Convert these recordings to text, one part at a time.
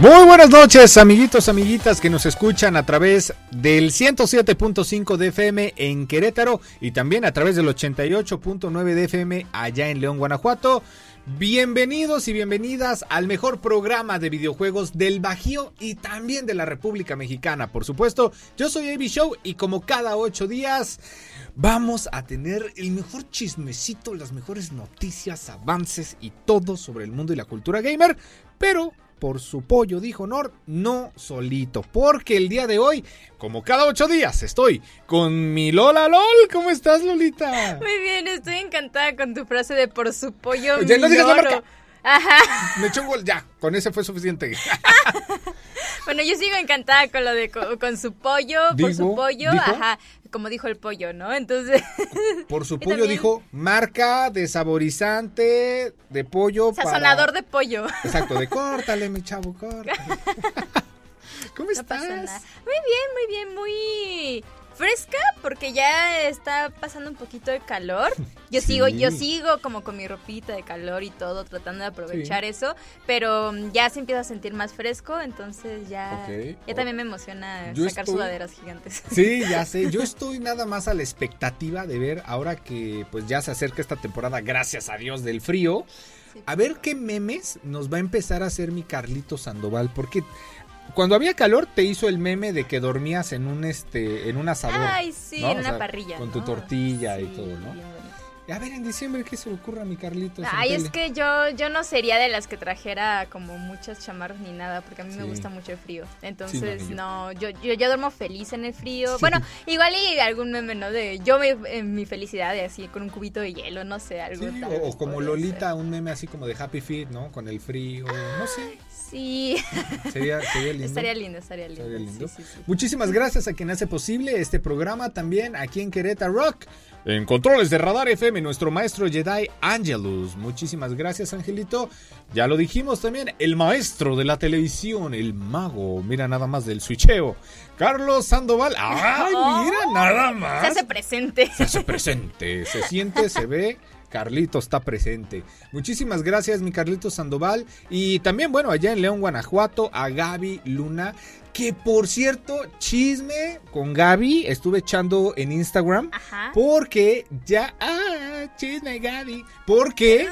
Muy buenas noches, amiguitos, amiguitas que nos escuchan a través del 107.5 de FM en Querétaro y también a través del 88.9 de FM allá en León, Guanajuato. Bienvenidos y bienvenidas al mejor programa de videojuegos del Bajío y también de la República Mexicana, por supuesto. Yo soy AB Show y como cada ocho días vamos a tener el mejor chismecito, las mejores noticias, avances y todo sobre el mundo y la cultura gamer, pero por su pollo, dijo Nord, no solito. Porque el día de hoy, como cada ocho días, estoy con mi Lola LOL. ¿Cómo estás, Lolita? Muy bien, estoy encantada con tu frase de por su pollo. Ya no digas la marca. Ajá. Me echó un gol, ya, con ese fue suficiente. bueno, yo sigo encantada con lo de con, su pollo, por su pollo, ajá, como dijo el pollo, ¿no? Entonces. Por su pollo dijo marca de saborizante de pollo. Sazonador de pollo. Exacto, de córtale, mi chavo, córtale. ¿Cómo estás? muy bien, muy bien, muy fresca porque ya está pasando un poquito de calor. Yo sigo, yo sigo como con mi ropita de calor y todo, tratando de aprovechar eso, pero mm, ya se empieza a sentir más fresco, entonces ya, ya también me emociona sacar sudaderas gigantes. Sí, ya sé. Yo estoy nada más a la expectativa de ver ahora que pues ya se acerca esta temporada, gracias a Dios del frío. A ver qué memes nos va a empezar a hacer mi Carlito Sandoval, porque cuando había calor te hizo el meme de que dormías en un este en un asador. Ay, sí, en una parrilla. Con tu tortilla y todo, ¿no? A ver, en diciembre, ¿qué se le ocurre a mi Carlitos? Ay, es que yo, yo no sería de las que trajera como muchas chamarras ni nada, porque a mí me gusta mucho el frío. Entonces, no, yo, yo, yo, duermo feliz en el frío. Bueno, igual y algún meme, ¿no? De yo me, en mi felicidad de así, con un cubito de hielo, no sé, algo. o, como Lolita, un meme así como de Happy Feet, ¿no? Con el frío, no sé. Sí. Sería, lindo. Estaría lindo, estaría lindo. Muchísimas gracias a quien hace posible este programa también aquí en Querétaro Rock. En controles de Radar FM, nuestro maestro Jedi Angelus. Muchísimas gracias, Angelito. Ya lo dijimos también, el maestro de la televisión, el mago. Mira nada más del switcheo. Carlos Sandoval. ¡Ay, mira nada más! Se hace presente. Se hace presente. Se siente, se ve. Carlito está presente. Muchísimas gracias, mi Carlito Sandoval. Y también, bueno, allá en León, Guanajuato, a Gaby Luna. Que por cierto, chisme con Gaby, estuve echando en Instagram. Ajá. Porque ya. Ah, chisme, Gaby. Porque.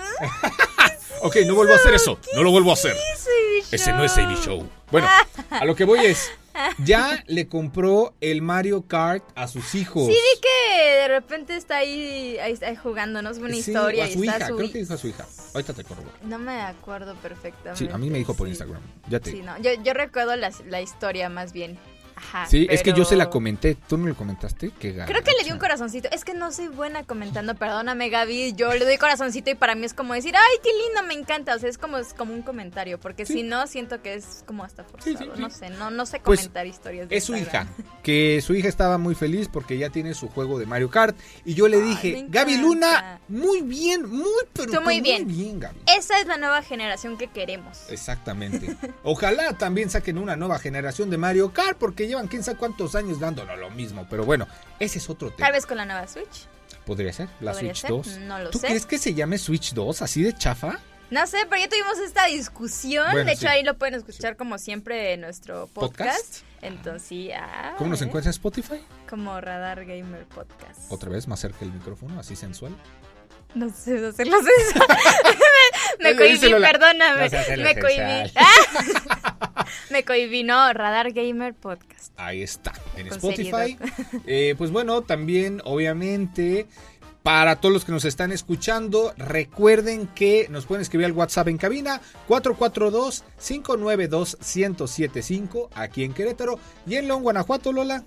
ok, no vuelvo a hacer eso. No lo vuelvo a hacer. Ese no es AB Show. Bueno, a lo que voy es ya le compró el Mario Kart a sus hijos. Sí, vi que de repente está ahí, ahí está jugando, ¿no? Es una historia. A su hija, creo que dijo a su hija. Ahorita te acuerdo. No me acuerdo perfectamente. Sí, a mí me dijo por Instagram. Ya te. Sí, no. Yo, yo recuerdo la, la historia más bien. Ajá, sí, es que yo se la comenté. ¿Tú no le comentaste? Qué Creo que le di un corazoncito. Es que no soy buena comentando, perdóname, Gaby. Yo le doy corazoncito y para mí es como decir, ay, qué lindo, me encanta. O sea, es como, es como un comentario. Porque si no, siento que es como hasta forzado. no sé, no, no sé pues, comentar historias. De es su hija. Que su hija estaba muy feliz porque ya tiene su juego de Mario Kart. Y yo le dije, Gaby Luna, muy bien, muy, pero muy bien. muy bien, Gaby. Esa es la nueva generación que queremos. Exactamente. Ojalá también saquen una nueva generación de Mario Kart porque llevan quién sabe cuántos años dándonos lo mismo. Pero bueno, ese es otro tema. Tal vez con la nueva Switch. Podría ser, la Switch 2. No lo ¿Tú crees que se llame Switch 2 así de chafa? No sé, pero ya tuvimos esta discusión. de hecho, ahí lo pueden escuchar como siempre en nuestro podcast. Entonces, ah, ¿Cómo nos encuentras Spotify? Como Radar Gamer Podcast. Otra vez, más cerca del micrófono, así sensual. No sé hacerlo sensual. me, cohibí, perdóname. me cohibí. me cohibí, no, Radar Gamer Podcast. Ahí está, en Spotify. Eh, pues bueno, también, obviamente. Para todos los que nos están escuchando, recuerden que nos pueden escribir al WhatsApp en cabina 442-592-1075 aquí en Querétaro y en León, Guanajuato, Lola.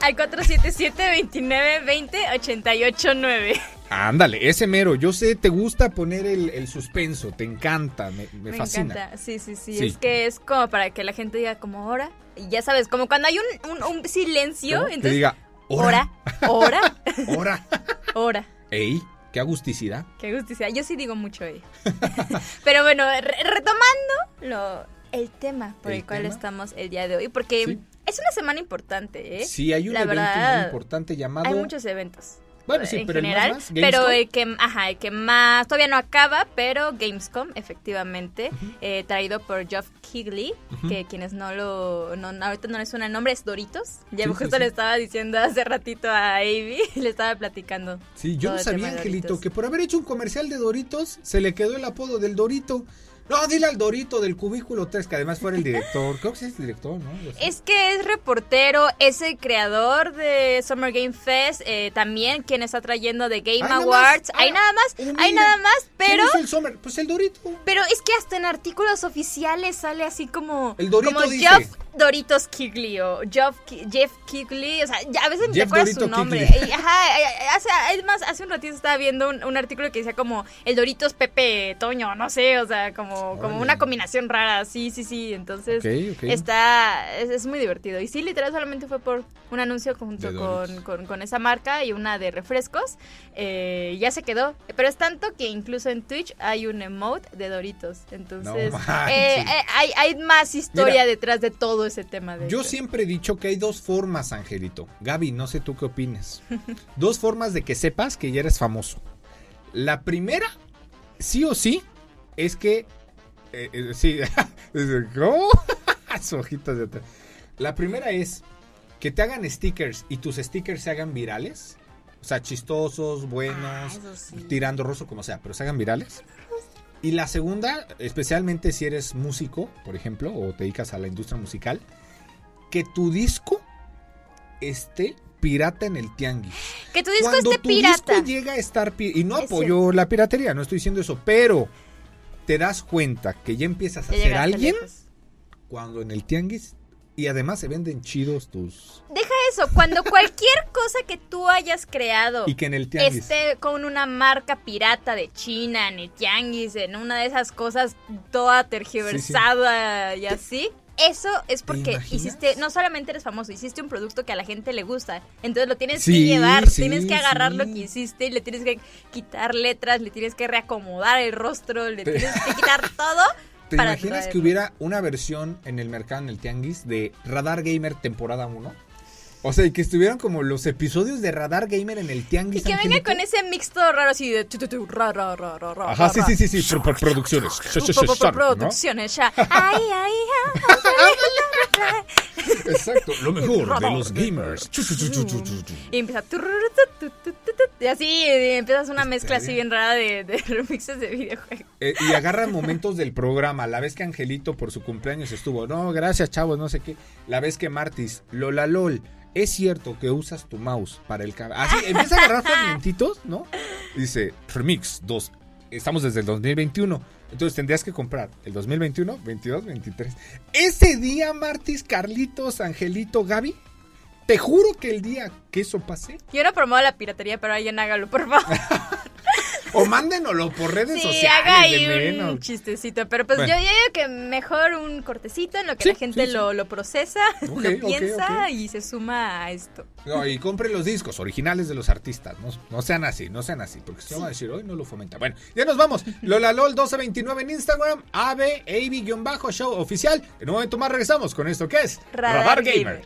Al 477-2920-889. Ándale, ese mero. Yo sé, te gusta poner el, el suspenso, te encanta, me, me, Me fascina. encanta, sí, sí, sí, Sí. Es que es como para que la gente diga como hora. Y ya sabes, como cuando hay un, un, un silencio, ¿Cómo? Que entonces... diga, hora, hora, hora. hora. Ey, qué agusticidad. Qué justicia. Yo sí digo mucho eh. Pero bueno, re- retomando lo, el tema por el, ¿El cual tema? estamos el día de hoy, porque Sí. Es una semana importante, ¿eh? Sí, hay un La evento muy importante llamado... Hay muchos eventos. Bueno, sí, en pero el más general, pero el que, ajá, el que más todavía no acaba, pero Gamescom, efectivamente, eh, traído por Geoff Keighley, que quienes no lo, no, ahorita no les suena el nombre, es Doritos. Ya Sí, justo sí, sí. le estaba diciendo hace ratito a Avi, le estaba platicando. Sí, yo no sabía, Angelito, que por haber hecho un comercial de Doritos, se le quedó el apodo del Dorito. No, dile al Dorito del cubículo 3, que además fuera el director. Creo que sí es director, ¿no? Es que es reportero, es el creador de Summer Game Fest, eh, también quien está trayendo de Game nada Awards. más. hay Ah, nada más, hay nada más, ¿Quién pero hizo el Summer? Pues el Dorito. pero es que hasta en artículos oficiales sale así como El Dorito como dice. Jeff Doritos Kigley o Jeff, Jeff Kigley, o sea, ya a veces Jeff acuerdas su nombre. Y, ajá, eh, hace, además hace un ratito estaba viendo un, un artículo que decía como el Doritos Pepe Toño, no sé, o sea, como, como una combinación rara, sí, sí, sí, entonces está, es, es muy divertido. Y sí, literal solamente fue por un anuncio junto con, con, con esa marca y una de refrescos, eh, ya se quedó, pero es tanto que incluso en Twitch hay un emote de Doritos, entonces No eh, eh, hay, hay más historia Mira, detrás de todo ese tema. De Yo hecho. siempre he dicho que hay dos formas, Angelito. Gaby, no sé tú qué opines. dos formas de que sepas que ya eres famoso. La primera, sí o sí, es que... eh, eh, sí, ¿cómo? Sus ojitos de atrás. La primera es que te hagan stickers y tus stickers se hagan virales. O sea, chistosos, buenos, Ah, sí. tirando roso, como sea, pero se hagan virales. Y la segunda, especialmente si eres músico, por ejemplo, o te dedicas a la industria musical, que tu disco esté pirata en el tianguis. Que tu disco Cuando esté tu pirata. disco llega a estar y no apoyo la piratería, no estoy diciendo eso, pero te das cuenta que ya empiezas a ser alguien cuando en el tianguis y además se venden chidos tus Deja eso, cuando cualquier cosa que tú hayas creado y que en el tianguis esté con una marca pirata de China, en el tianguis, en una de esas cosas toda tergiversada y así. Eso es porque hiciste, no solamente eres famoso, hiciste un producto que a la gente le gusta. Entonces lo tienes Sí, que llevar, tienes que agarrar lo que hiciste y le tienes que quitar letras, le tienes que reacomodar el rostro, le tienes que quitar todo. ¿Te para imaginas que hubiera una versión en el mercado, en el tianguis, de Radar Gamer temporada 1? O sea, y que estuvieran como los episodios de Radar Gamer en el Y tianguis. que venga con ese mix todo raro así de ra, ra, ra, Ajá, sí, sí, sí, sí, pro- pro- producciones. Pro- pro- pro- Producciones ya. Ay, ay, ay. Exacto, lo mejor de los gamers. Y empieza. Y así y empiezas una mezcla así bien. rara de, de remixes de videojuegos. Eh, y agarran momentos del programa. La vez que Angelito por su cumpleaños estuvo, no, gracias chavos, no sé qué. La vez que Martis, Lola LOL, es cierto que usas tu mouse para el cambio. Así, empieza a agarrar fragmentitos, ¿no? Dice, Remix 2, estamos desde el 2021. Entonces tendrías que comprar el 2021, 22, 23. Ese día, Martis, Carlitos, Angelito, Gaby, te juro que el día que eso pase, Yo no promuevo la piratería, pero alguien hágalo, por favor. o mándenoslo por redes Sí, sociales. haga de ahí menos. un chistecito. Pero pues Bueno. yo digo que mejor un cortecito en lo que Sí, la gente sí. Lo, lo procesa, lo piensa y se suma a esto. No, y compre los discos originales de los artistas. No, no sean así, no sean así. Porque si van a decir, hoy no lo fomenta. Bueno, ya nos vamos. Lola LOL 1229 en Instagram. AB, AB-show oficial. En un momento más regresamos con esto que es Radar Gamer.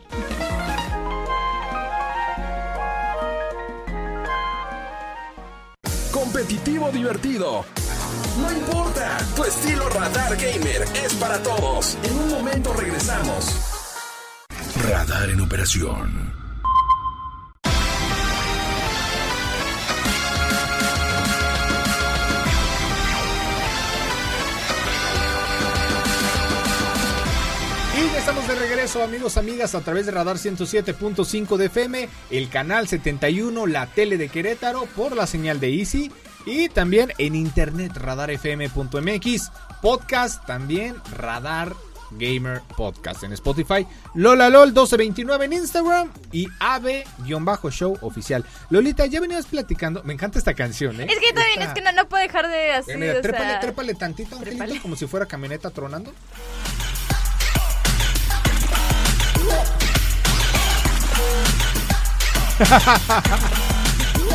Competitivo divertido. No importa, tu estilo Radar Gamer es para todos. En un momento regresamos. Radar en operación. Y ya estamos de regreso, amigos, amigas, a través de Radar 107.5 de FM, el canal 71, la tele de Querétaro, por la señal de Easy. Y también en internet, radarfm.mx, podcast también, Radar Gamer Podcast en Spotify, LolaLol1229 en Instagram y AB-show oficial. Lolita, ya venías platicando, me encanta esta canción, ¿eh? Es que también, es que no, no puedo dejar de así. Mira, trépale, sea, trépale tantito, Angelito, como si fuera camioneta tronando.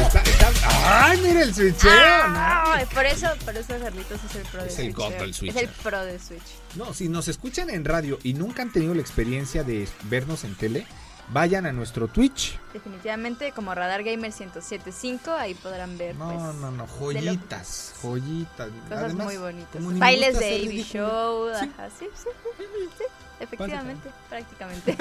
Está- está- ¡Ay, mira el switcheo! Ah, por eso, por eso Carlitos es el pro de Es el Switch. eh. del Switch. Es el pro de Switch. No, si nos escuchan en radio y nunca han tenido la experiencia de vernos en tele, vayan a nuestro Twitch. Definitivamente, como Radar Gamer 1075, ahí podrán ver No, pues, no, no, joyitas, joyitas. cosas Además, muy bonitas. Bailes de ridículo. Show, Sí. ajá, sí, sí, sí, sí, efectivamente, prácticamente.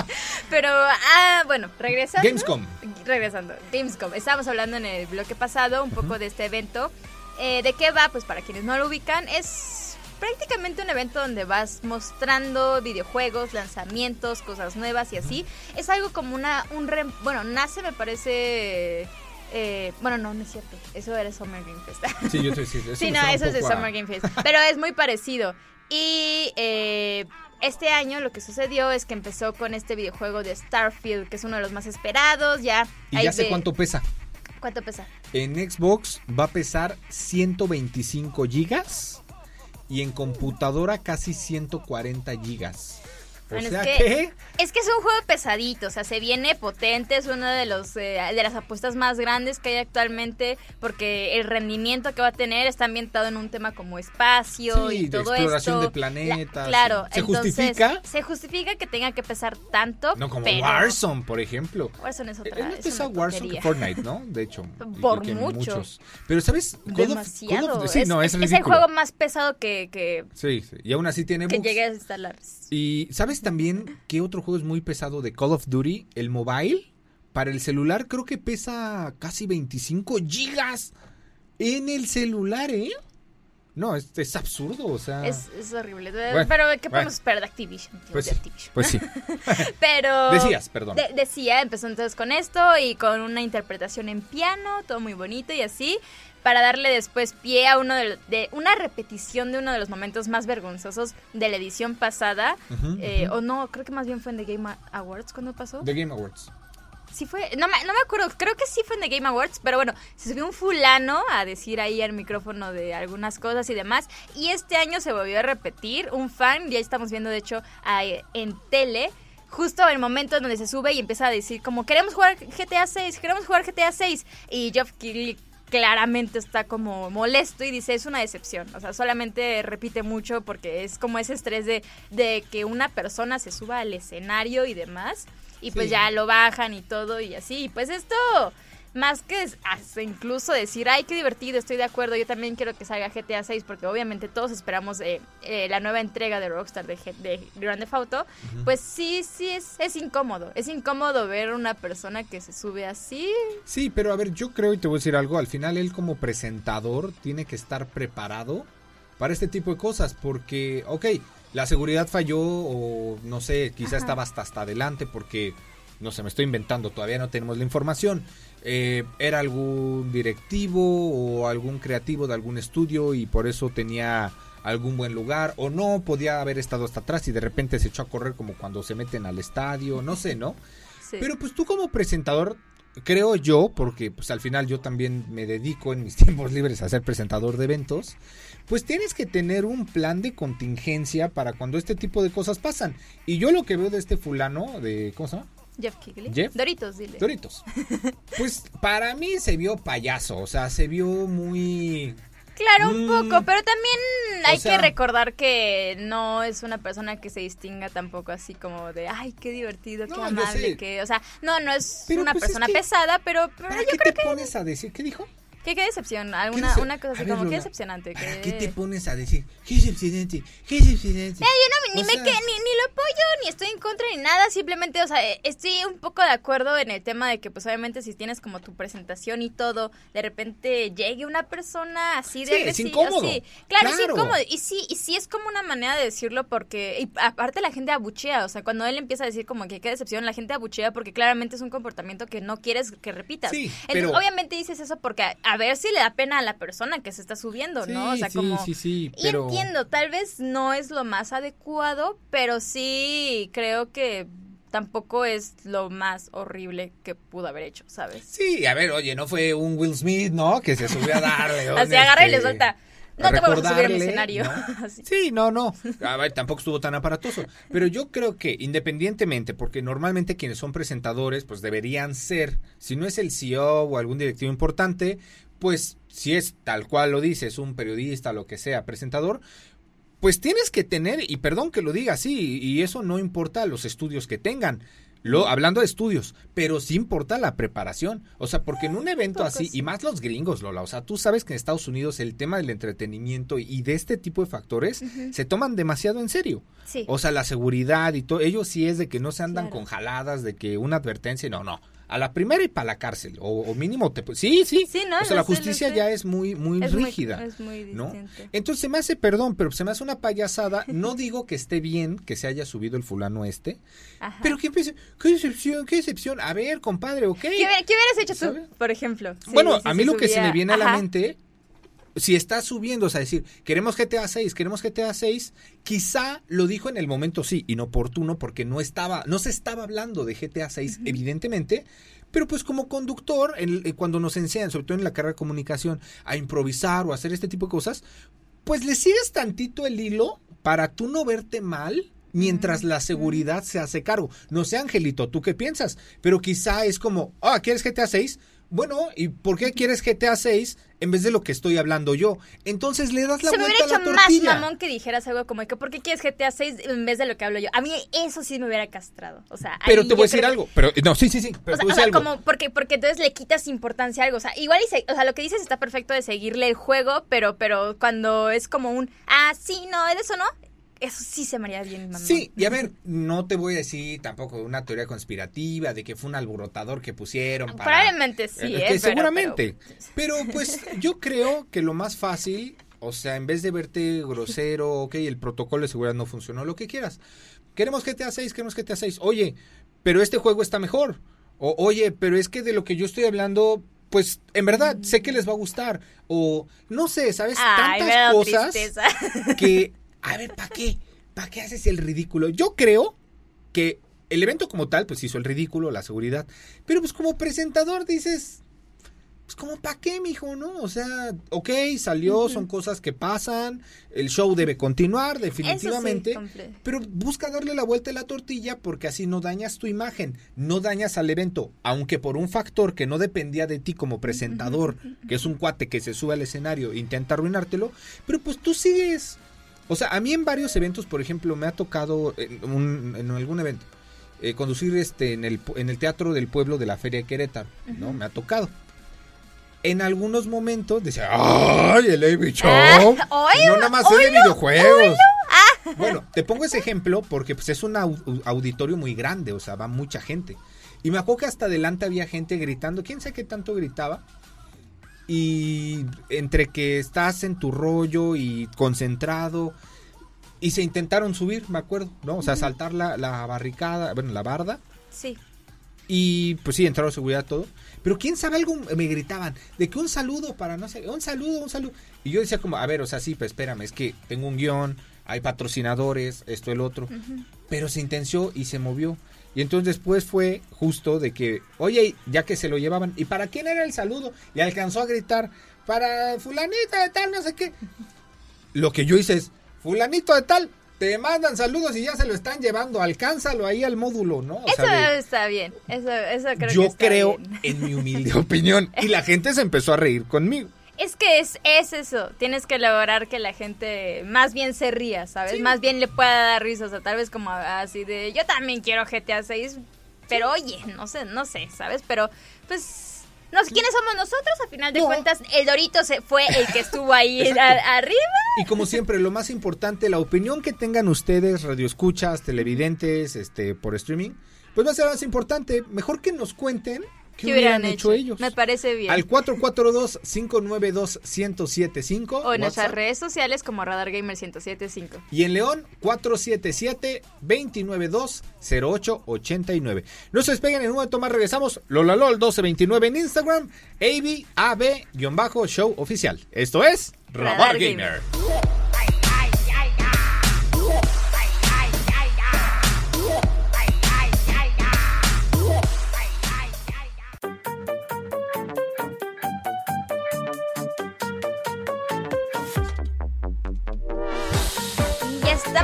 Pero, ah, bueno, regresando. Gamescom. Regresando, Gamescom. Estábamos hablando en el bloque pasado un poco de este evento. Eh, ¿De qué va? Pues para quienes no lo ubican, es prácticamente un evento donde vas mostrando videojuegos, lanzamientos, cosas nuevas y así. Es algo como una, un re- bueno, nace me parece, eh, bueno, no, no es cierto, eso era Summer Game Fest. Sí, yo eso Sí, me no, eso es de a- Summer Game Fest. Pero es muy parecido. Y eh, este año lo que sucedió es que empezó con este videojuego de Starfield, que es uno de los más esperados. Ya. Y ya sé de- cuánto pesa. ¿Cuánto pesa? En Xbox va a pesar 125 gigas y en computadora casi 140 gigas. O Bueno, sea es que... es que es un juego pesadito, o sea, se viene potente, es una de los eh, de las apuestas más grandes que hay actualmente, porque el rendimiento que va a tener está ambientado en un tema como espacio Sí, y de todo exploración esto. de planetas, La- claro, ¿se entonces, justifica? Se justifica que tenga que pesar tanto, No como pero Warzone, por ejemplo. Warzone es Es otra. más es una Warzone que. Fortnite, ¿no? De hecho. Por mucho. muchos. Pero, ¿sabes? Of- of- Demasiado. sí, es, no, es, es- es el juego más pesado que, que, Sí, sí, y aún así tiene que bugs. llegué a instalar. Y ¿sabes también qué otro juego es muy pesado de Call of Duty? El mobile. Para el celular creo que pesa casi 25 gigas en el celular, ¿eh? No, es, es absurdo, o sea... Es, es horrible. Bueno, pero ¿qué bueno. podemos esperar de Activision? tío? Pues de sí, Activision. pues sí. Pero. Decías, perdón. de- decía, empezó entonces con esto y con una interpretación en piano, todo muy bonito y así. Para darle después pie a uno de, de- una repetición de uno de los momentos más vergonzosos de la edición pasada. Eh. O no, creo que más bien fue en The Game Awards cuando pasó. The Game Awards. Sí fue, no me, no me acuerdo, creo que sí fue en The Game Awards, pero bueno, se subió un fulano a decir ahí al micrófono de algunas cosas y demás, y este año se volvió a repetir, un fan, ya estamos viendo de hecho a- en tele, justo el momento en donde se sube y empieza a decir como, queremos jugar GTA 6, queremos jugar GTA 6, y Geoff Keighley claramente está como molesto y dice es una decepción, o sea, solamente repite mucho porque es como ese estrés de, de que una persona se suba al escenario y demás, y pues Sí. ya lo bajan y todo y así. Y pues esto, más que hasta incluso decir, ay, qué divertido, estoy de acuerdo, yo también quiero que salga GTA 6 porque obviamente todos esperamos eh, eh, la nueva entrega de Rockstar de, G- de Grand Theft Auto, pues sí, sí, es, es incómodo. Es incómodo ver una persona que se sube así. Sí, pero a ver, yo creo y te voy a decir algo, al final él como presentador tiene que estar preparado para este tipo de cosas, porque, ok, la seguridad falló o no sé, quizá Ajá. estaba hasta, hasta adelante porque, no sé, me estoy inventando, todavía no tenemos la información. Eh, era algún directivo o algún creativo de algún estudio y por eso tenía algún buen lugar o no podía haber estado hasta atrás y de repente se echó a correr como cuando se meten al estadio, no sé, ¿no? Sí. Pero pues tú como presentador, creo yo, porque pues al final yo también me dedico en mis tiempos libres a ser presentador de eventos, pues tienes que tener un plan de contingencia para cuando este tipo de cosas pasan. Y yo lo que veo de este fulano, de, ¿cómo se llama? Jeff Kigley. Jeff. Doritos, dile. Doritos. Pues para mí se vio payaso, o sea, se vio muy... Claro, un Mm, poco, pero también hay sea- que recordar que no es una persona que se distinga tampoco así como de, ay, qué divertido, qué No, amable, que, o sea, no, no es Pero, una pues, es persona que- pesada, pero, pero ¿Para yo qué creo te que, pones a decir? ¿Qué dijo? Que qué decepción, ¿Qué alguna, dice? una cosa así ver, como, qué Lola, decepcionante. ¿Para que- qué te pones a decir? ¿Qué decepcionante? ¿Qué decepcionante? Eh, yo no, ni, O me sea- que, ni, ni lo apoyo, ni estoy en contra, ni nada. Simplemente, o sea, eh, estoy un poco de acuerdo en el tema de que, pues, obviamente, si tienes como tu presentación y todo, de repente llegue una persona así de Sí, es incómodo. sí. Claro, es Claro. incómodo. Y sí, y sí es como una manera de decirlo porque, y aparte la gente abuchea, o sea, cuando él empieza a decir como que qué decepción, la gente abuchea porque claramente es un comportamiento que no quieres que repitas. Sí, Entonces, pero- obviamente dices eso porque a, a a ver si le da pena a la persona que se está subiendo, ¿no? O sea, sí, como... sí, sí, Y pero... entiendo, tal vez no es lo más adecuado, pero sí creo que tampoco es lo más horrible que pudo haber hecho, ¿sabes? Sí, a ver, oye, no fue un Will Smith, ¿no? Que se subió a darle. Así agarra y le este, suelta. a No te a subir al escenario. ¿no? Sí, no, no. A ver, tampoco estuvo tan aparatoso. Pero yo creo que independientemente, porque normalmente quienes son presentadores, pues deberían ser, si no es el CEO o algún directivo importante, pues si es tal cual lo dices, un periodista, lo que sea, presentador, pues tienes que tener, y perdón que lo diga así, y eso no importa los estudios que tengan. Lo, hablando de estudios, pero sí importa la preparación. O sea, porque en un evento poco así, sí. y más los gringos, Lola, o sea, tú sabes que en Estados Unidos el tema del entretenimiento y de este tipo de factores se toman demasiado en serio. Sí. O sea, la seguridad y todo, ellos sí es de que no se andan Claro. con jaladas, de que una advertencia, no, no. A la primera y para la cárcel, o, o mínimo te... Sí, sí. Sí, no, o sea, la justicia ya es muy, muy Es muy- rígida. es muy ¿no? Entonces se me hace, perdón, pero se me hace una payasada. No digo que esté bien que se haya subido el fulano este, Ajá. pero que empiece, qué decepción, qué decepción. A ver, compadre, ¿ok? ¿Qué, hubiera- qué hubieras hecho tú, por ejemplo? bueno, a mí lo que se me viene a la mente, si está subiendo, o sea, decir, queremos GTA 6, queremos GTA 6, quizá lo dijo en el momento sí, inoportuno, porque no estaba, no se estaba hablando de GTA 6, evidentemente, pero pues como conductor, eh, cuando nos enseñan, sobre todo en la carrera de comunicación, a improvisar o hacer este tipo de cosas, pues le sigues tantito el hilo para tú no verte mal mientras la seguridad se hace cargo. No sé, Angelito, ¿tú qué piensas? Pero quizá es como, ah, ¿quieres GTA 6? Bueno, ¿y por qué quieres GTA 6 en vez de lo que estoy hablando yo? Entonces le das la Se me vuelta hubiera a la hecho más tortilla. mamón que dijeras algo como que ¿por qué quieres GTA 6 en vez de lo que hablo yo? A mí eso sí me hubiera castrado. O sea, Pero te voy a decir que- algo. Pero no, sí, sí, sí. Pero O sea, te voy a o sea, decir algo. como porque porque entonces le quitas importancia a algo, o sea, igual y se- o sea, lo que dices está perfecto de seguirle el juego, pero pero cuando es como un ah, sí, no, de eso no, eso sí se me haría bien mamón. Sí, y a ver, no te voy a decir tampoco una teoría conspirativa de que fue un alborotador que pusieron para... Probablemente sí, Eh, ¿eh? que Pero- seguramente. Pero, pues yo creo que lo más fácil, o sea, en vez de verte grosero, ok, el protocolo de seguridad no funcionó, lo que quieras. Queremos GTA 6, queremos GTA 6. Oye, pero este juego está mejor. O, oye, pero es que de lo que yo estoy hablando, pues en verdad sé que les va a gustar. O no sé, ¿sabes? Ay, Tantas cosas tristeza. que, a ver, ¿para qué? ¿Para qué haces el ridículo? Yo creo que el evento como tal, pues hizo el ridículo, la seguridad. Pero pues como presentador dices, pues como para qué, mijo, ¿no? O sea, ok, salió, son cosas que pasan, el show debe continuar, definitivamente. pero busca darle la vuelta a la tortilla porque así no dañas tu imagen, no dañas al evento, aunque por un factor que no dependía de ti como presentador, que es un cuate que se sube al escenario e intenta arruinártelo, pero pues tú sigues. O sea, a mí en varios eventos, por ejemplo, me ha tocado en, un- en algún evento eh, conducir este en el, en el Teatro del Pueblo de la Feria de Querétaro, ¿no? Me ha tocado. En algunos momentos decía, ¡ay, el Amy Show! Ah, no oílo, nada más es de videojuegos. Bueno, te pongo ese ejemplo porque pues, es un au- auditorio muy grande, o sea, va mucha gente. Y me acuerdo que hasta adelante había gente gritando, quién sabe qué tanto gritaba. Y entre que estás en tu rollo y concentrado, y se intentaron subir, me acuerdo, ¿no? O sea, saltar la, la barricada, bueno, la barda. Sí. Y pues sí, entraron seguridad todo. Pero quién sabe algo me gritaban de que un saludo para no sé, un saludo, un saludo. Y yo decía como, a ver, o sea, sí, pues espérame, es que tengo un guion, hay patrocinadores, esto, el otro. Pero se intenció y se movió. Y entonces después fue justo de que, oye, ya que se lo llevaban, ¿y para quién era el saludo? Y alcanzó a gritar, para fulanita de tal, no sé qué. Lo que yo hice es, fulanito de tal, te mandan saludos y ya se lo están llevando, alcánzalo ahí al módulo, ¿no? O Eso sea, de- está bien. Eso, eso creo que yo está creo, bien. en mi humilde opinión, y la gente se empezó a reír conmigo. Es que es, es eso, tienes que lograr que la gente más bien se ría, ¿sabes? Más bien le pueda dar risa, o sea, tal vez como así de, yo también quiero GTA 6, pero oye, no sé, no sé, ¿sabes? Pero, pues, no sé quiénes somos nosotros, a final de No. cuentas, el Dorito se fue el que estuvo ahí a- arriba. Y como siempre, lo más importante, la opinión que tengan ustedes, radioescuchas, televidentes, este, por streaming, pues va a ser más importante. Mejor que nos cuenten ¿Qué, hubieran, hecho? ellos? Me parece bien. Al 442-592-1075. O en nuestras redes sociales como Radar Gamer 1075. Y en León, 477-292-0889. No se despeguen en un momento más, regresamos. LOLALOL 1229 en Instagram, ABAB-show oficial. Esto es Radar, Gamer.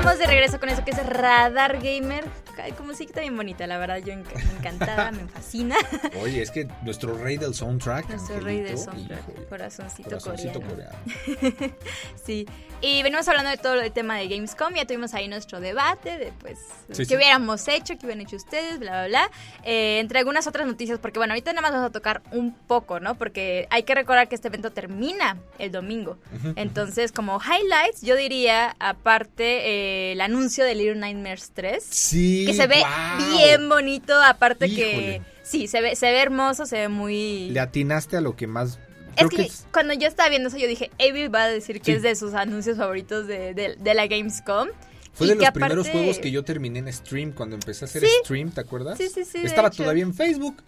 Estamos de regreso con eso que es Radar Gamer. Como sí que está bien bonita, la verdad, yo encantada, me fascina. Oye, es que nuestro rey del soundtrack. Nuestro rey del soundtrack, corazoncito, coreano. sí, y venimos hablando de todo el tema de Gamescom, ya tuvimos ahí nuestro debate de pues qué hubiéramos hecho, qué hubieran hecho ustedes, bla, bla, bla. Eh, entre algunas otras noticias, porque bueno, ahorita nada más vamos a tocar un poco, ¿no? Porque hay que recordar que este evento termina el domingo. Entonces, como highlights, yo diría, aparte... Eh, el anuncio de Little Nightmares 3. Sí. Que se ve bien bonito, aparte que sí, se ve, se ve hermoso, se ve muy... Le atinaste a lo que más... Es que, cuando yo estaba viendo eso, yo dije, Avi va a decir que es de sus anuncios favoritos de, de, la Gamescom. Fue de los primeros juegos que yo terminé en stream, cuando empecé a hacer stream, ¿te acuerdas? Sí, sí, sí. Estaba todavía en Facebook.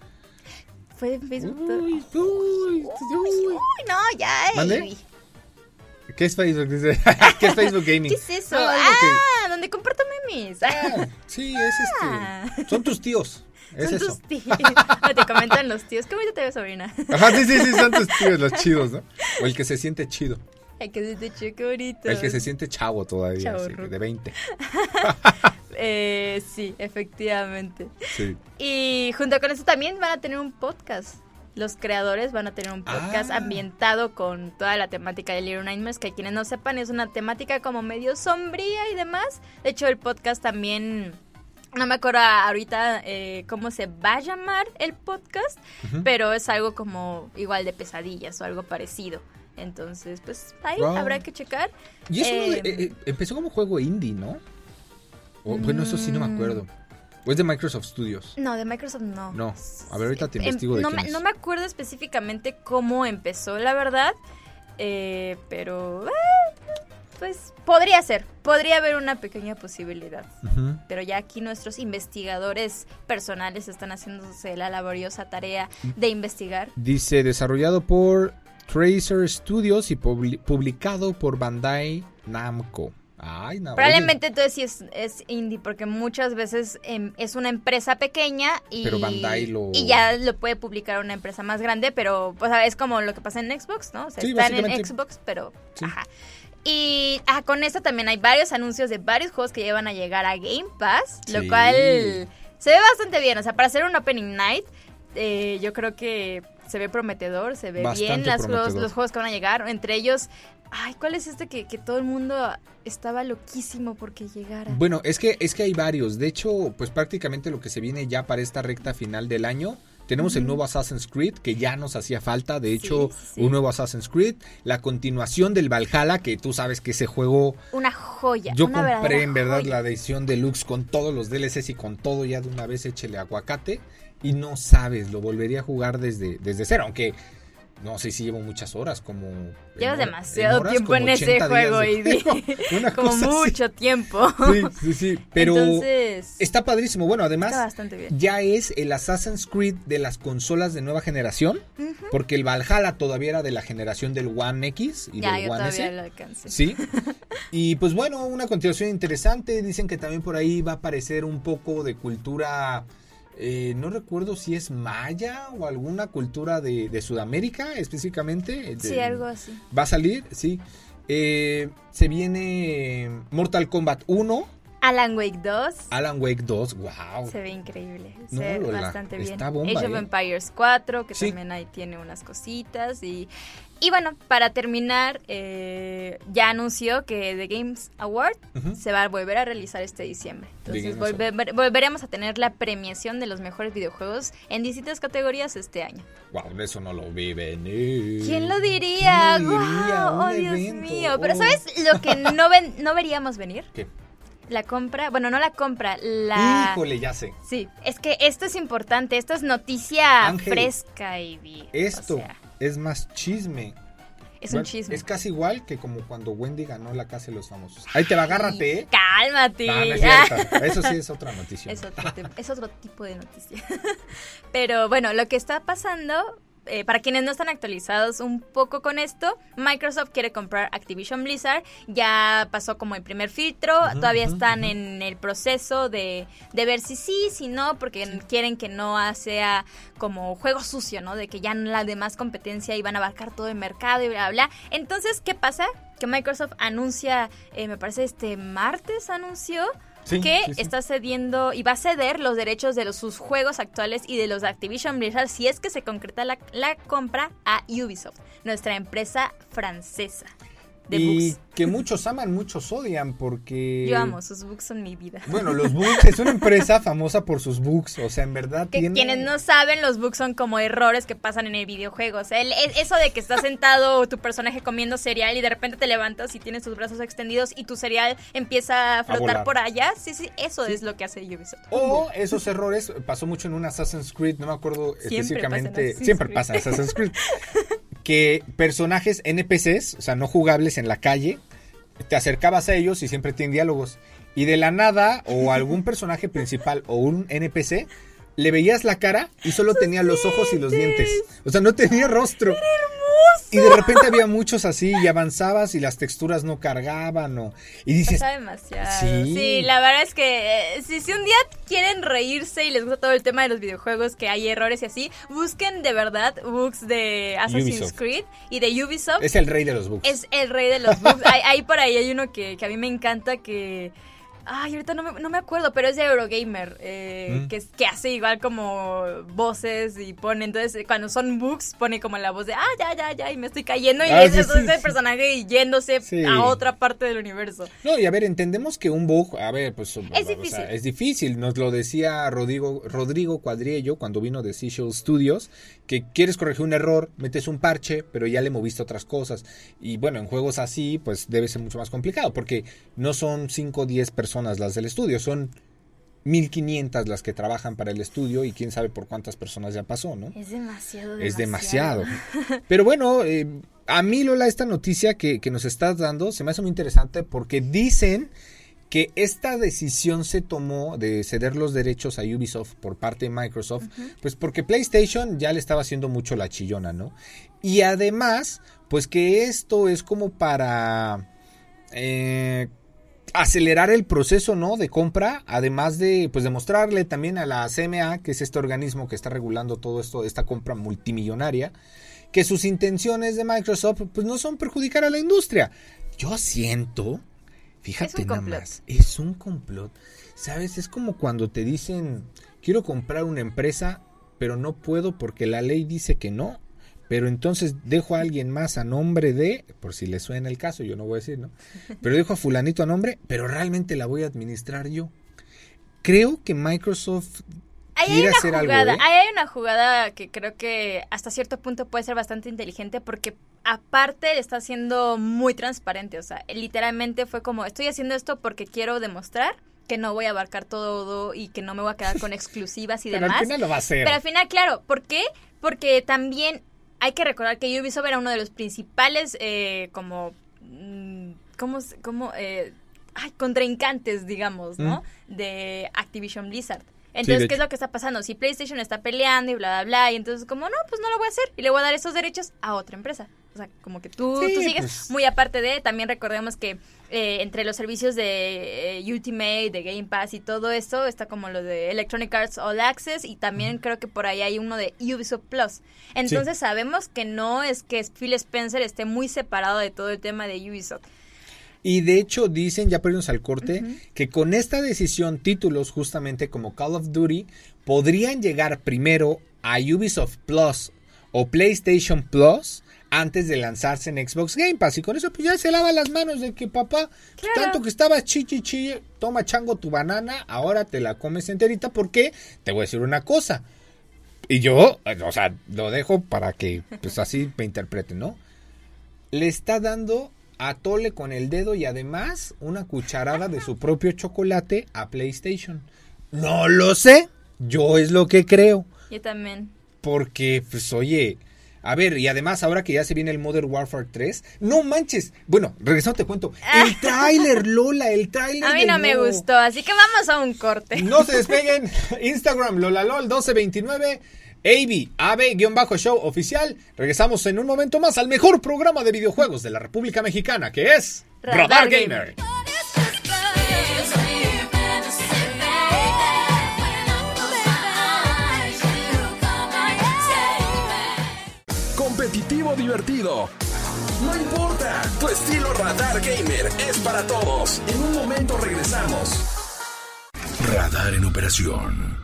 Fue en Facebook. Uy, uy, uy, no, ya. ¿Qué es Facebook? ¿Qué es Facebook Gaming? ¿Qué es eso? Ah, donde comparto memes. Ah, sí, es este. Ah. Son tus tíos. Es son eso. tus tíos. te comentan los tíos. ¿Cómo te ves, sobrina? Ajá, sí, sí, sí, son tus tíos, los chidos, ¿no? O el que se siente chido. El que se siente chido, qué bonito. El que se siente chavo todavía, de 20. eh, sí, efectivamente. Sí. Y junto con eso también van a tener un podcast los creadores van a tener un podcast ah. ambientado con toda la temática de Little Nightmares, que quienes no sepan es una temática como medio sombría y demás. De hecho, el podcast también... No me acuerdo ahorita eh, cómo se va a llamar el podcast, pero es algo como igual de pesadillas o algo parecido. Entonces, pues ahí habrá que checar. Y eso eh, eh, empezó como juego indie, ¿no? bueno, eso sí no me acuerdo. ¿O es de Microsoft Studios? No, de Microsoft no. No. A ver, ahorita te em, investigo de no, me, no me acuerdo específicamente cómo empezó, la verdad. Eh, pero. Eh, pues podría ser. Podría haber una pequeña posibilidad. Pero ya aquí nuestros investigadores personales están haciéndose la laboriosa tarea de investigar. Dice: desarrollado por Tracer Studios y publicado por Bandai Namco. Probablemente entonces sí es, indie, porque muchas veces em, es una empresa pequeña y, y ya lo puede publicar una empresa más grande, pero pues es como lo que pasa en Xbox, ¿no? O sea, están en Xbox, pero... Ajá. Y ah, con esto también hay varios anuncios de varios juegos que llevan a llegar a Game Pass, lo cual se ve bastante bien. O sea, para hacer un Opening Night, eh, yo creo que se ve prometedor, se ve bien las, los, juegos que van a llegar. Entre ellos, ay, ¿cuál es este que, que, todo el mundo estaba loquísimo porque llegara? Bueno, es que, es que hay varios. De hecho, pues prácticamente lo que se viene ya para esta recta final del año. Tenemos el nuevo Assassin's Creed, que ya nos hacía falta, de hecho, un nuevo Assassin's Creed. La continuación del Valhalla, que tú sabes que ese juego... Una joya. Yo compré en verdad la edición deluxe con todos los DLCs y con todo ya de una vez échele aguacate y no sabes, lo volvería a jugar desde, desde cero, aunque no sé si llevo muchas horas, como... Llevas demasiado tiempo en ese juego, y como mucho tiempo. Sí, sí, sí, pero está padrísimo. Bueno, además, ya es el Assassin's Creed de las consolas de nueva generación, porque el Valhalla todavía era de la generación del One X y del One S. Sí, y pues bueno, una continuación interesante. Dicen que también por ahí va a aparecer un poco de cultura eh, no recuerdo si es maya o alguna cultura de, Sudamérica específicamente. sí, algo así. Va a salir, sí. Eh, se viene Mortal Kombat 1. Alan Wake 2. Alan Wake 2, wow. Se ve increíble. Se ve bastante bien. Está Age of ¿eh? Empires 4, que también ahí tiene unas cositas. Y, y bueno, para terminar, eh, ya anunció que The Games Award se va a volver a realizar este diciembre. Entonces volveremos a tener la premiación de los mejores videojuegos en distintas categorías este año. Wow, eso no lo vi venir. ¿Quién lo diría? oh, Dios mío. Pero oh. ¿sabes lo que no, ven, no veríamos venir? ¿Qué? La compra, bueno, no la compra, la... Híjole, ya sé. Sí, es que esto es importante, esto es noticia fresca, Ivy. Esto es más chisme. Es un chisme. Es casi igual que como cuando Wendy ganó la Casa de los Famosos. Ahí te va, agárrate, ¿eh? Cálmate. Eso sí es otra noticia. Es otro, es otro tipo de noticia. Pero bueno, lo que está pasando eh, para quienes no están actualizados un poco con esto, Microsoft quiere comprar Activision Blizzard. Ya pasó como el primer filtro, todavía están en el proceso de, de, ver si sí, si no, porque quieren que no sea como juego sucio, ¿no? De que ya la demás competencia iban a abarcar todo el mercado y bla, bla. Entonces, ¿qué pasa? Que Microsoft anuncia, eh, me parece este martes anunció que está cediendo y va a ceder los derechos de sus juegos actuales y de los de Activision Blizzard si es que se concreta la, la compra a Ubisoft, nuestra empresa francesa y que muchos aman, muchos odian porque... Yo amo, sus books son mi vida. Bueno, los books es una empresa famosa por sus books, o sea, en verdad que Quienes no saben, los books son como errores que pasan en el videojuego, o sea, el, eso de que estás sentado tu personaje comiendo cereal y de repente te levantas y tienes tus brazos extendidos y tu cereal empieza a flotar por allá, sí, sí, eso es lo que hace Ubisoft. O esos errores, pasó mucho en un Assassin's Creed, no me acuerdo específicamente, siempre pasa en Assassin's Creed. que personajes NPCs, o sea, no jugables en la calle, te acercabas a ellos y siempre tienen diálogos. Y de la nada, o algún personaje principal o un NPC, le veías la cara y solo tenía los ojos y los dientes. O sea, no tenía rostro. Y de repente había muchos así y avanzabas y las texturas no cargaban o y dices Pasa demasiado. ¿Sí? la verdad es que eh, si, si un día quieren reírse y les gusta todo el tema de los videojuegos que hay errores y así, busquen de verdad bugs de Assassin's Creed y de Ubisoft. Es el rey de los bugs. Es el rey de los bugs. hay, por ahí hay uno que, que a mí me encanta que Ay, ahorita no me, no me acuerdo, pero es de Eurogamer, eh, mm. que, que hace igual como voces y pone, entonces cuando son bugs pone como la voz de, ah, ya, ya, ya, y me estoy cayendo y ah, es ese personaje yéndose a otra parte del universo. No, y a ver, entendemos que un bug, a ver, pues es difícil. es difícil, nos lo decía Rodrigo, Rodrigo Cuadriello cuando vino de Seashell Studios, que quieres corregir un error, metes un parche, pero ya le moviste otras cosas. Y bueno, en juegos así, pues debe ser mucho más complicado, porque no son 5 o 10 personas las del estudio, son 1500 las que trabajan para el estudio y quién sabe por cuántas personas ya pasó, ¿no? Es demasiado. Es demasiado. Pero bueno, eh, a mí Lola, esta noticia que, que nos estás dando se me hace muy interesante porque dicen que esta decisión se tomó de ceder los derechos a Ubisoft por parte de Microsoft, pues porque PlayStation ya le estaba haciendo mucho la chillona, ¿no? Y además, pues que esto es como para eh, acelerar el proceso, ¿no? De compra, además de, pues demostrarle también a la CMA, que es este organismo que está regulando todo esto, esta compra multimillonaria, que sus intenciones de Microsoft, pues no son perjudicar a la industria. Yo siento Fíjate nada más, es un complot. ¿Sabes? Es como cuando te dicen, quiero comprar una empresa, pero no puedo porque la ley dice que no. Pero entonces dejo a alguien más a nombre de, por si le suena el caso, yo no voy a decir, ¿no? Pero dejo a fulanito a nombre, pero realmente la voy a administrar yo. Creo que Microsoft Ahí hay, una jugada, ¿eh? hay una jugada que creo que hasta cierto punto puede ser bastante inteligente porque aparte está siendo muy transparente, o sea, literalmente fue como estoy haciendo esto porque quiero demostrar que no voy a abarcar todo y que no me voy a quedar con exclusivas y demás. Pero al final lo va a hacer. Pero al final, claro, ¿por qué? Porque también hay que recordar que Ubisoft era uno de los principales eh, como mm, ¿cómo, cómo eh, ay, contrincantes, digamos, ¿no? Mm. De Activision Blizzard. Entonces, ¿qué es lo que está pasando? Si PlayStation está peleando y bla, bla, bla, y entonces como, no, pues no lo voy a hacer y le voy a dar esos derechos a otra empresa. O sea, como que tú, tú sigues pues. muy aparte de, también recordemos que eh, entre los servicios de eh, Ultimate, de Game Pass y todo eso, está como lo de Electronic Arts All Access y también creo que por ahí hay uno de Ubisoft Plus. Entonces sabemos que no es que Phil Spencer esté muy separado de todo el tema de Ubisoft. Y de hecho dicen, ya perdimos al corte, que con esta decisión títulos justamente como Call of Duty podrían llegar primero a Ubisoft Plus o PlayStation Plus antes de lanzarse en Xbox Game Pass. Y con eso pues ya se lava las manos de que papá, tanto que estabas chichi chi, toma chango tu banana, ahora te la comes enterita porque te voy a decir una cosa. Y yo, o sea, lo dejo para que pues así me interpreten, ¿no? Le está dando atole con el dedo y además una cucharada de su propio chocolate a PlayStation. No lo sé, yo es lo que creo. Yo también. Porque, pues oye, a ver, y además ahora que ya se viene el Modern Warfare 3, no manches. Bueno, regresando te cuento. El tráiler, Lola, el tráiler. A mí no me gustó, así que vamos a un corte. No se despeguen. Instagram, LolaLol 1229. AB, AB-show oficial. Regresamos en un momento más al mejor programa de videojuegos de la República Mexicana, que es Radar, Gamer. Competitivo divertido. No importa, tu estilo Radar Gamer es para todos. En un momento regresamos. Radar en operación.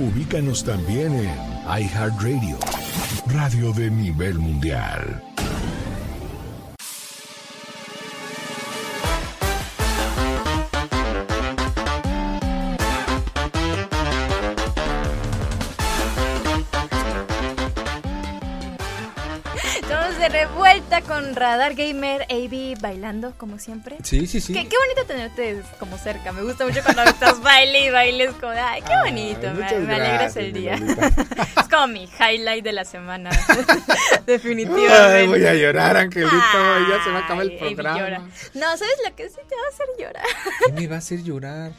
Ubícanos también en iHeartRadio, radio de nivel mundial. Con Radar Gamer AB bailando, como siempre. Sí, sí, sí. Qué, bonito tenerte como cerca. Me gusta mucho cuando estás baile y bailes. Como, ay, qué bonito. me, alegras el día. es como mi highlight de la semana. Definitivamente. voy a llorar, Angelito. ya se va a acabar el programa. No, ¿sabes lo que sí te va a hacer llorar? ¿Qué me va a hacer llorar?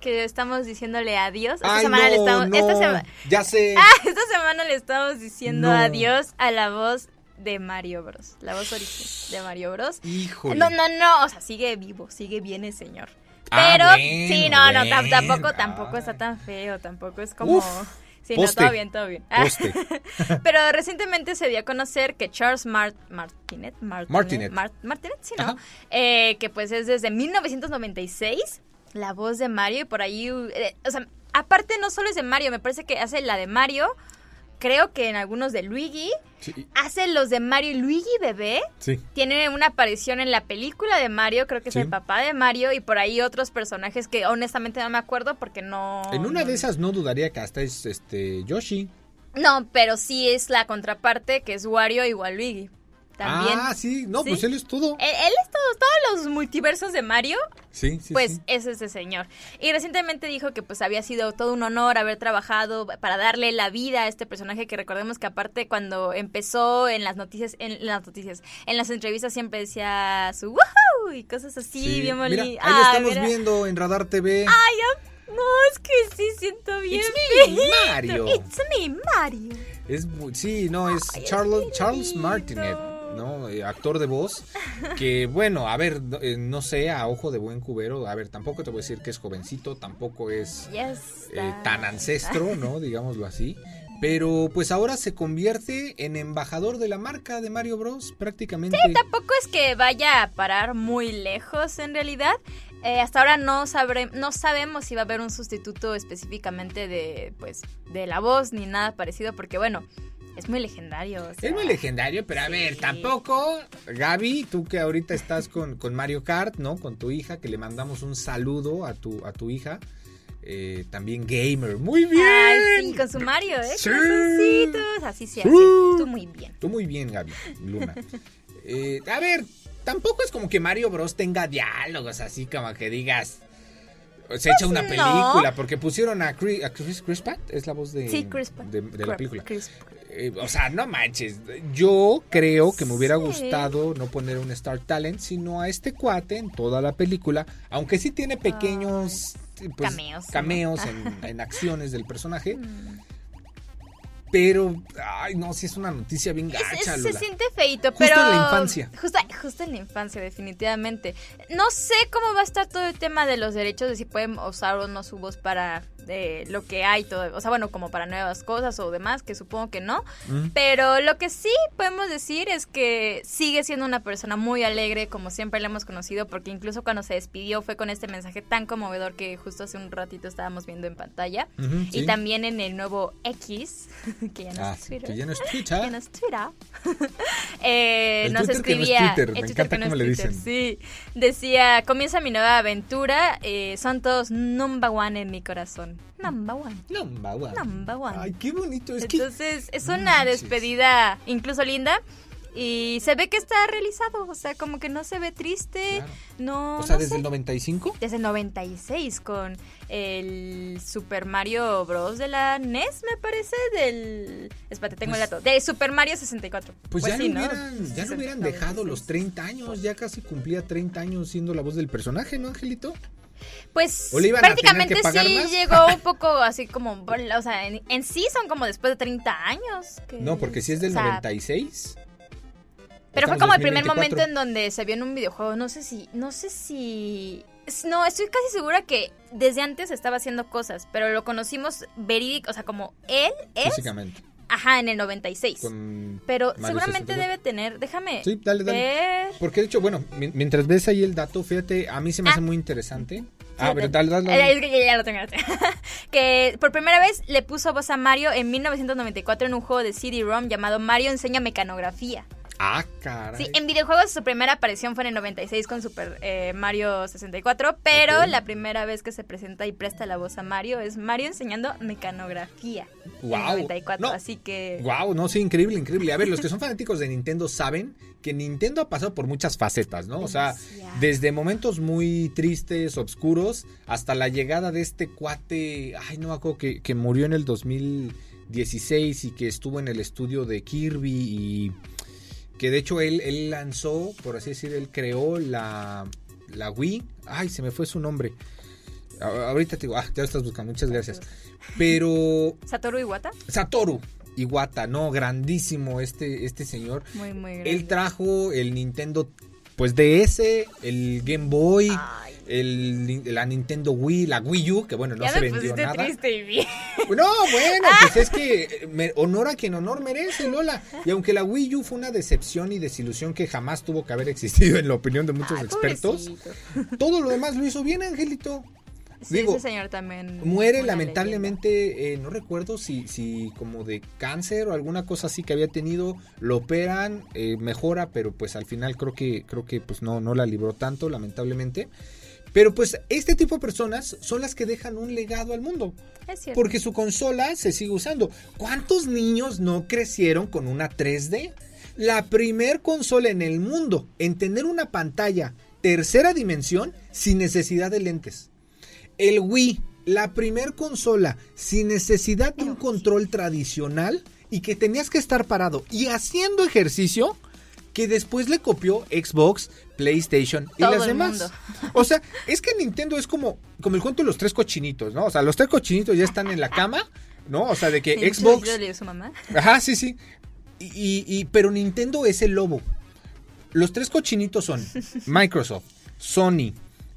que estamos diciéndole adiós. Esta semana le estamos. esta semana, ya sé. Ah, esta semana le estamos diciendo adiós a la voz de Mario Bros. La voz original de Mario Bros. Híjole. No, no, no. O sea, sigue vivo, sigue bien el señor. Ah, Pero, sí, no, no, tampoco, tampoco está tan feo, tampoco es como... sí, no, todo bien, todo bien. Pero recientemente se dio a conocer que Charles Martinet, Martinet, Martinet, sí, ¿no? Eh, que pues es desde 1996 la voz de Mario y por ahí, eh, o sea, aparte no solo es de Mario, me parece que hace la de Mario, creo que en algunos de Luigi. Hace los de Mario y Luigi bebé. Sí. Tiene una aparición en la película de Mario, creo que es el papá de Mario, y por ahí otros personajes que honestamente no me acuerdo porque no. En una de esas no dudaría que hasta es este Yoshi. No, pero sí es la contraparte que es Wario igual Luigi. Ah, sí, no, pues él es todo. Él, es todo, todos los multiversos de Mario. Sí, sí. Pues es ese señor. Y recientemente dijo que pues había sido todo un honor haber trabajado para darle la vida a este personaje que recordemos que aparte cuando empezó en las noticias, en las noticias, en las entrevistas siempre decía su woohoo y cosas así, bien Mira, ahí lo estamos viendo en Radar TV. Ay, no, es que sí siento bien. It's me, Mario. It's me, Mario. Es sí, no, es Charles, Charles Martinet. ¿No? Eh, actor de voz, que bueno, a ver, eh, no sé, a ojo de buen cubero, a ver, tampoco te voy a decir que es jovencito, tampoco es eh, tan ancestro, ¿no? Digámoslo así. Pero pues ahora se convierte en embajador de la marca de Mario Bros. prácticamente. Sí, tampoco es que vaya a parar muy lejos en realidad. hasta ahora no sabré, no sabemos si va a haber un sustituto específicamente de pues de la voz ni nada parecido porque bueno, es muy legendario. Es muy legendario, pero a ver, tampoco, Gaby, tú que ahorita estás con, con, Mario Kart, ¿no? Con tu hija, que le mandamos un saludo a tu, a tu hija. Eh, también gamer, muy bien. Ay, sí, con su Mario, ¿eh? Sí. Así se hace. Tú muy bien. Tú muy bien, Gaby, Luna. Eh, a ver, tampoco es como que Mario Bros tenga diálogos así como que digas se echa una pues película porque pusieron a Chris, a Chris, es la voz de, de, la película. Eh, o sea, no manches. Yo creo que me hubiera gustado no poner un Star Talent, sino a este cuate en toda la película, aunque sí tiene pequeños pues, cameos, cameos en, acciones del personaje. Mm. Pero, ay, no, sí es una noticia bien gacha. se siente feito, pero. Justo en la infancia. Justo, justo, en la infancia, definitivamente. No sé cómo va a estar todo el tema de los derechos, de si pueden usar o no su voz para de lo que hay todo, o sea, bueno, como para nuevas cosas o demás, que supongo que no, pero lo que sí podemos decir es que sigue siendo una persona muy alegre, como siempre la hemos conocido, porque incluso cuando se despidió fue con este mensaje tan conmovedor que justo hace un ratito estábamos viendo en pantalla, y también en el nuevo X, que ya no Ah, es Twitter. que ya no es Twitter. Ya no es Twitter. Eh, nos Twitter que no es escribía. Twitter, me encanta que no cómo es le dicen. Sí. Decía: Comienza mi nueva aventura. eh, son todos number one en mi corazón. Number one. Number one. Number one. Ay, qué bonito. Es que Entonces, es No una despedida incluso linda. Y se ve que está realizado. O sea, como que no se ve triste. Claro. No. O sea, no desde sé. el 95. Desde el 96 con el Super Mario Bros. de la NES, me parece, del... Espérate, tengo Pues- el dato. De Super Mario 64. Pues, ya, sí, lo ¿no? hubieran, ya 60, hubieran dejado 96. los 30 años, ya casi cumplía 30 años siendo la voz del personaje, ¿no, Angelito? Pues ¿O le iban a prácticamente sí más? llegó un poco así como... O sea, en, en sí son como después de 30 años. que- No, porque si es del o sea, 96. Pero fue como el primer 2024. momento en donde se vio en un videojuego. No sé si. No sé si. No, estoy casi segura que desde antes estaba haciendo cosas, pero lo conocimos verídico, o sea, como él es. Físicamente. Ajá, en el 96. Con Pero Mario seguramente 64. debe tener. Déjame. Sí, dale, dale. ver. Porque de hecho, bueno, mi- mientras ves ahí el dato, fíjate, a mí se me Ah. hace muy interesante. Ah, pero dale, dale, Eh, dale. es que ya lo tengo. que por primera vez le puso voz a Mario en 1994 en un juego de CD-ROM llamado Mario Enseña Mecanografía. Ah, caray. Sí, en videojuegos su primera aparición fue en el 96 con Super eh, Mario 64, pero la primera vez que se presenta y presta la voz a Mario es Mario enseñando mecanografía. En Guau. 94, No. así que... Wow, no, sí, increíble, increíble. A ver, los que son fanáticos de Nintendo saben que Nintendo ha pasado por muchas facetas, ¿no? O sea, desde momentos muy tristes, oscuros, hasta la llegada de este cuate, ay, no acuerdo, que, que murió en el 2016 y que estuvo en el estudio de Kirby y que de hecho él, él lanzó, por así decir, él creó la, la Wii. Ay, se me fue su nombre. A- Ahorita te digo, ah, ya lo estás buscando, muchas gracias. Pero Satoru Iwata, Satoru Iwata, no, grandísimo este, este señor. muy, muy grande. Él trajo el Nintendo, pues DS, el Game Boy, Ay, el, la Nintendo Wii, la Wii U, que bueno, no ya se me vendió nada. triste y bien. No, bueno, pues es que me- honor a quien honor merece, Lola. Y aunque la Wii U fue una decepción y desilusión que jamás tuvo que haber existido en la opinión de muchos Ay, expertos, pobrecito. todo lo demás lo hizo bien, Angelito. Sí, Digo, ese señor también. Muere lamentablemente, eh, no recuerdo si, si como de cáncer o alguna cosa así que había tenido, lo operan, eh, mejora, pero pues al final creo que, creo que pues no, no la libró tanto, lamentablemente. Pero pues este tipo de personas son las que dejan un legado al mundo. Es cierto. porque su consola se sigue usando. ¿Cuántos niños no crecieron con una 3D? La primer consola en el mundo en tener una pantalla tercera dimensión sin necesidad de lentes. El Wii, la primer consola sin necesidad de un control tradicional y que tenías que estar parado y haciendo ejercicio que después le copió Xbox, PlayStation y Todo las demás. O sea, es que Nintendo es como, como el cuento de los tres cochinitos, ¿no? O sea, los tres cochinitos ya están en la cama, ¿no? O sea, de que Xbox... yo le digo a su mamá. Ajá, sí, sí. Y- y- pero Nintendo es el lobo. Los tres cochinitos son Microsoft, Sony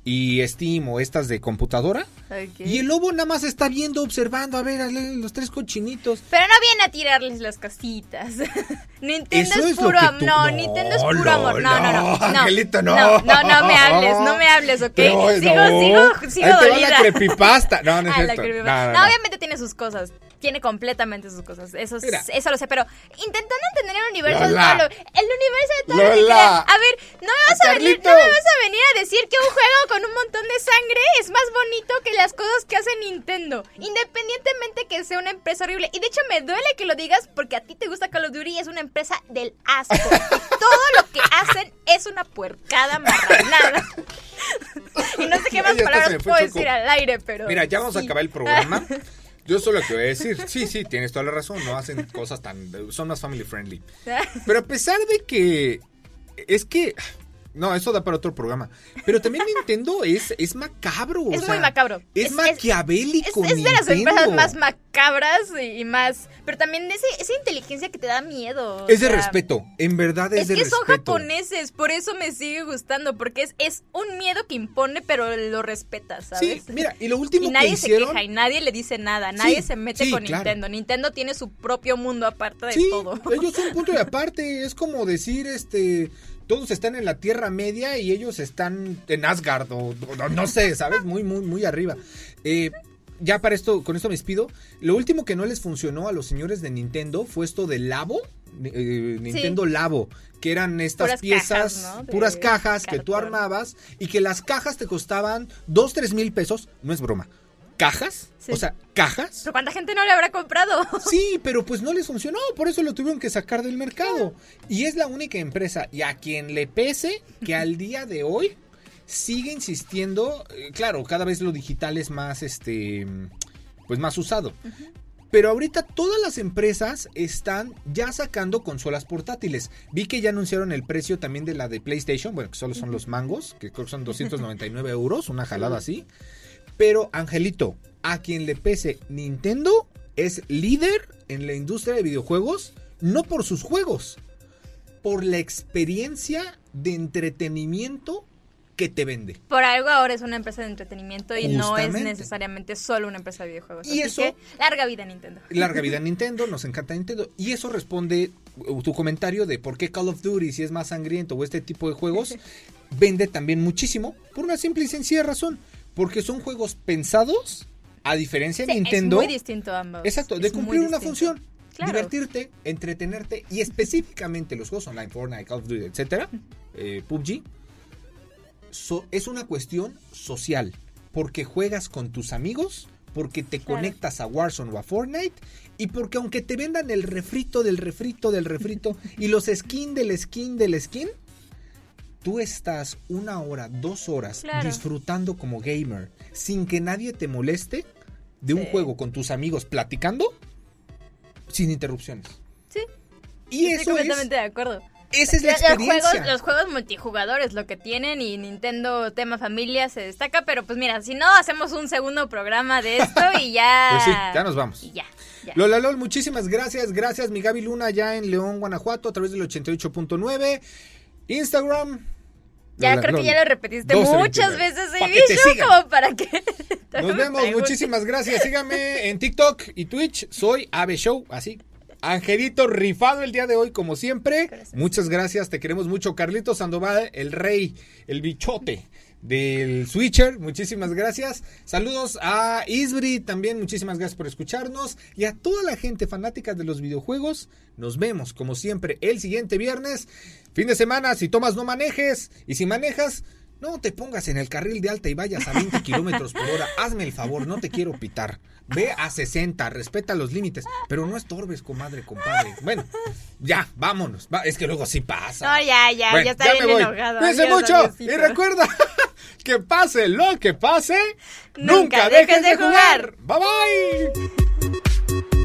y Steam o estas de computadora. Ok. Y el lobo nada más está viendo, observando, a ver, a los tres cochinitos. Pero no viene a tirarles las casitas. Nintendo Eso es, puro amor. tú- No, No, Nintendo es puro no, amor. No, no, no. no, Angelito, no. No, no, no me hables, no me hables, ¿ok? Sigo, no. sigo, sigo Ahí te va la creepypasta. No, no es Ah, creepypasta. No, no, No, no. obviamente tiene sus cosas. Tiene completamente sus cosas. Eso, Mira. eso lo sé, pero intentando entender el universo de Lola. todo el universo de todo. A ver, no me vas a venir, no me vas a venir a decir que un juego con un montón de sangre es más bonito que las cosas que hace Nintendo. Independientemente que sea una empresa horrible. Y de hecho me duele que lo digas porque a ti te gusta Call of Duty y es una empresa del asco. Y todo lo que hacen es una puercada marranada. y no sé qué más palabras puedo Choco. decir al aire, pero... Mira, ya vamos a acabar el programa. Yo solo que voy a decir, sí, sí, tienes toda la razón, no hacen cosas tan, son más family friendly. Pero a pesar de que, es que, No, eso da para otro programa. Pero también Nintendo es, es macabro. Es o muy sea, macabro. Es, maquiavélico. Es, es de las empresas más macabras y, y más. Pero también de ese, esa inteligencia que te da miedo. Es de respeto. En verdad es, Es de que son respeto. japoneses, por eso me sigue gustando, porque es, es un miedo que impone, pero lo respetas, Sí, ¿sabes? mira, y lo último y nadie se queja y nadie le dice nada, nadie Sí, se mete sí, con claro. Nintendo. Nintendo tiene su propio mundo aparte de sí, todo. ellos son un punto de aparte. Es como decir, este. Todos están en la Tierra Media y ellos están en Asgard o, o no sé, ¿sabes? Muy, muy, muy arriba. Eh, ya para esto, con esto me despido. Lo último que no les funcionó a los señores de Nintendo fue esto del Labo. eh, Nintendo Labo, que eran estas Puras piezas, cajas, ¿no? De puras cajas que tú armabas y que las cajas te costaban 2, 3 mil pesos. No es broma. ¿Cajas? Sí. O sea, cajas. Pero ¿cuánta gente no le habrá comprado? Sí, pero pues no les funcionó, por eso lo tuvieron que sacar del mercado. Y es la única empresa, y a quien le pese, que al día de hoy sigue insistiendo, eh, claro, cada vez lo digital es más, este, pues más usado. Pero ahorita todas las empresas están ya sacando consolas portátiles. Vi que ya anunciaron el precio también de la de PlayStation, bueno, que solo son los mangos, que creo que son 299 euros, una jalada así. Pero, Angelito, a quien le pese, Nintendo es líder en la industria de videojuegos, no por sus juegos, por la experiencia de entretenimiento que te vende. Por algo ahora es una empresa de entretenimiento y no es necesariamente solo una empresa de videojuegos. Y Así eso- que, larga vida Nintendo. Larga vida Nintendo, nos encanta Nintendo. Y eso responde uh, tu comentario de por qué Call of Duty, si es más sangriento o este tipo de juegos, vende también muchísimo por una simple y sencilla razón. Porque son juegos pensados, a diferencia de Sí, Nintendo. Es muy distinto ambos. Exacto, de Es cumplir una función. Claro. Divertirte, entretenerte y específicamente los juegos online, Fortnite, Call of Duty, etcétera, eh, PUBG, so- es una cuestión social. Porque juegas con tus amigos, porque te Claro. conectas a Warzone o a Fortnite y porque aunque te vendan el refrito del refrito del refrito y los skin del skin del skin, tú estás una hora, dos horas Claro. disfrutando como gamer sin que nadie te moleste de un juego con tus amigos platicando sin interrupciones. Sí, Y estoy eso es, completamente de acuerdo. esa es la experiencia. Los juegos, los juegos multijugadores, lo que tienen y Nintendo tema familia se destaca, pero pues mira, si no, hacemos un segundo programa de esto y ya... Pues sí, ya nos vamos. Y ya, ya. Lola Lol, muchísimas gracias. Gracias, mi Gaby Luna, ya en León, Guanajuato, a través del 88.9. Instagram. Ya creo que ya lo repetiste 12, muchas 29. veces Vishu sigan. como para que... Nos vemos, muchísimas gracias. Síganme en TikTok y Twitch. Soy Ave Show, así. Angelito rifado el día de hoy, como siempre. Gracias. Muchas gracias, te queremos mucho. Carlito Sandoval, el rey, el bichote del Switcher. Muchísimas gracias. Saludos a Isbri, también muchísimas gracias por escucharnos. Y a toda la gente fanática de los videojuegos. Nos vemos, como siempre, el siguiente viernes. Fin de semana, si tomas, no manejes. Y si manejas, no te pongas en el carril de alta y vayas a 20 kilómetros por hora. Hazme el favor, no te quiero pitar. Ve a 60, respeta los límites, pero no estorbes, comadre, compadre. Bueno, ya, vámonos. Va, es que luego sí pasa. No, ya, ya, Bueno, ya está ya bien me voy. enojado. Cuídense mucho y recuerda que pase lo que pase, Nunca nunca, dejes dejes de de jugar. Bye bye.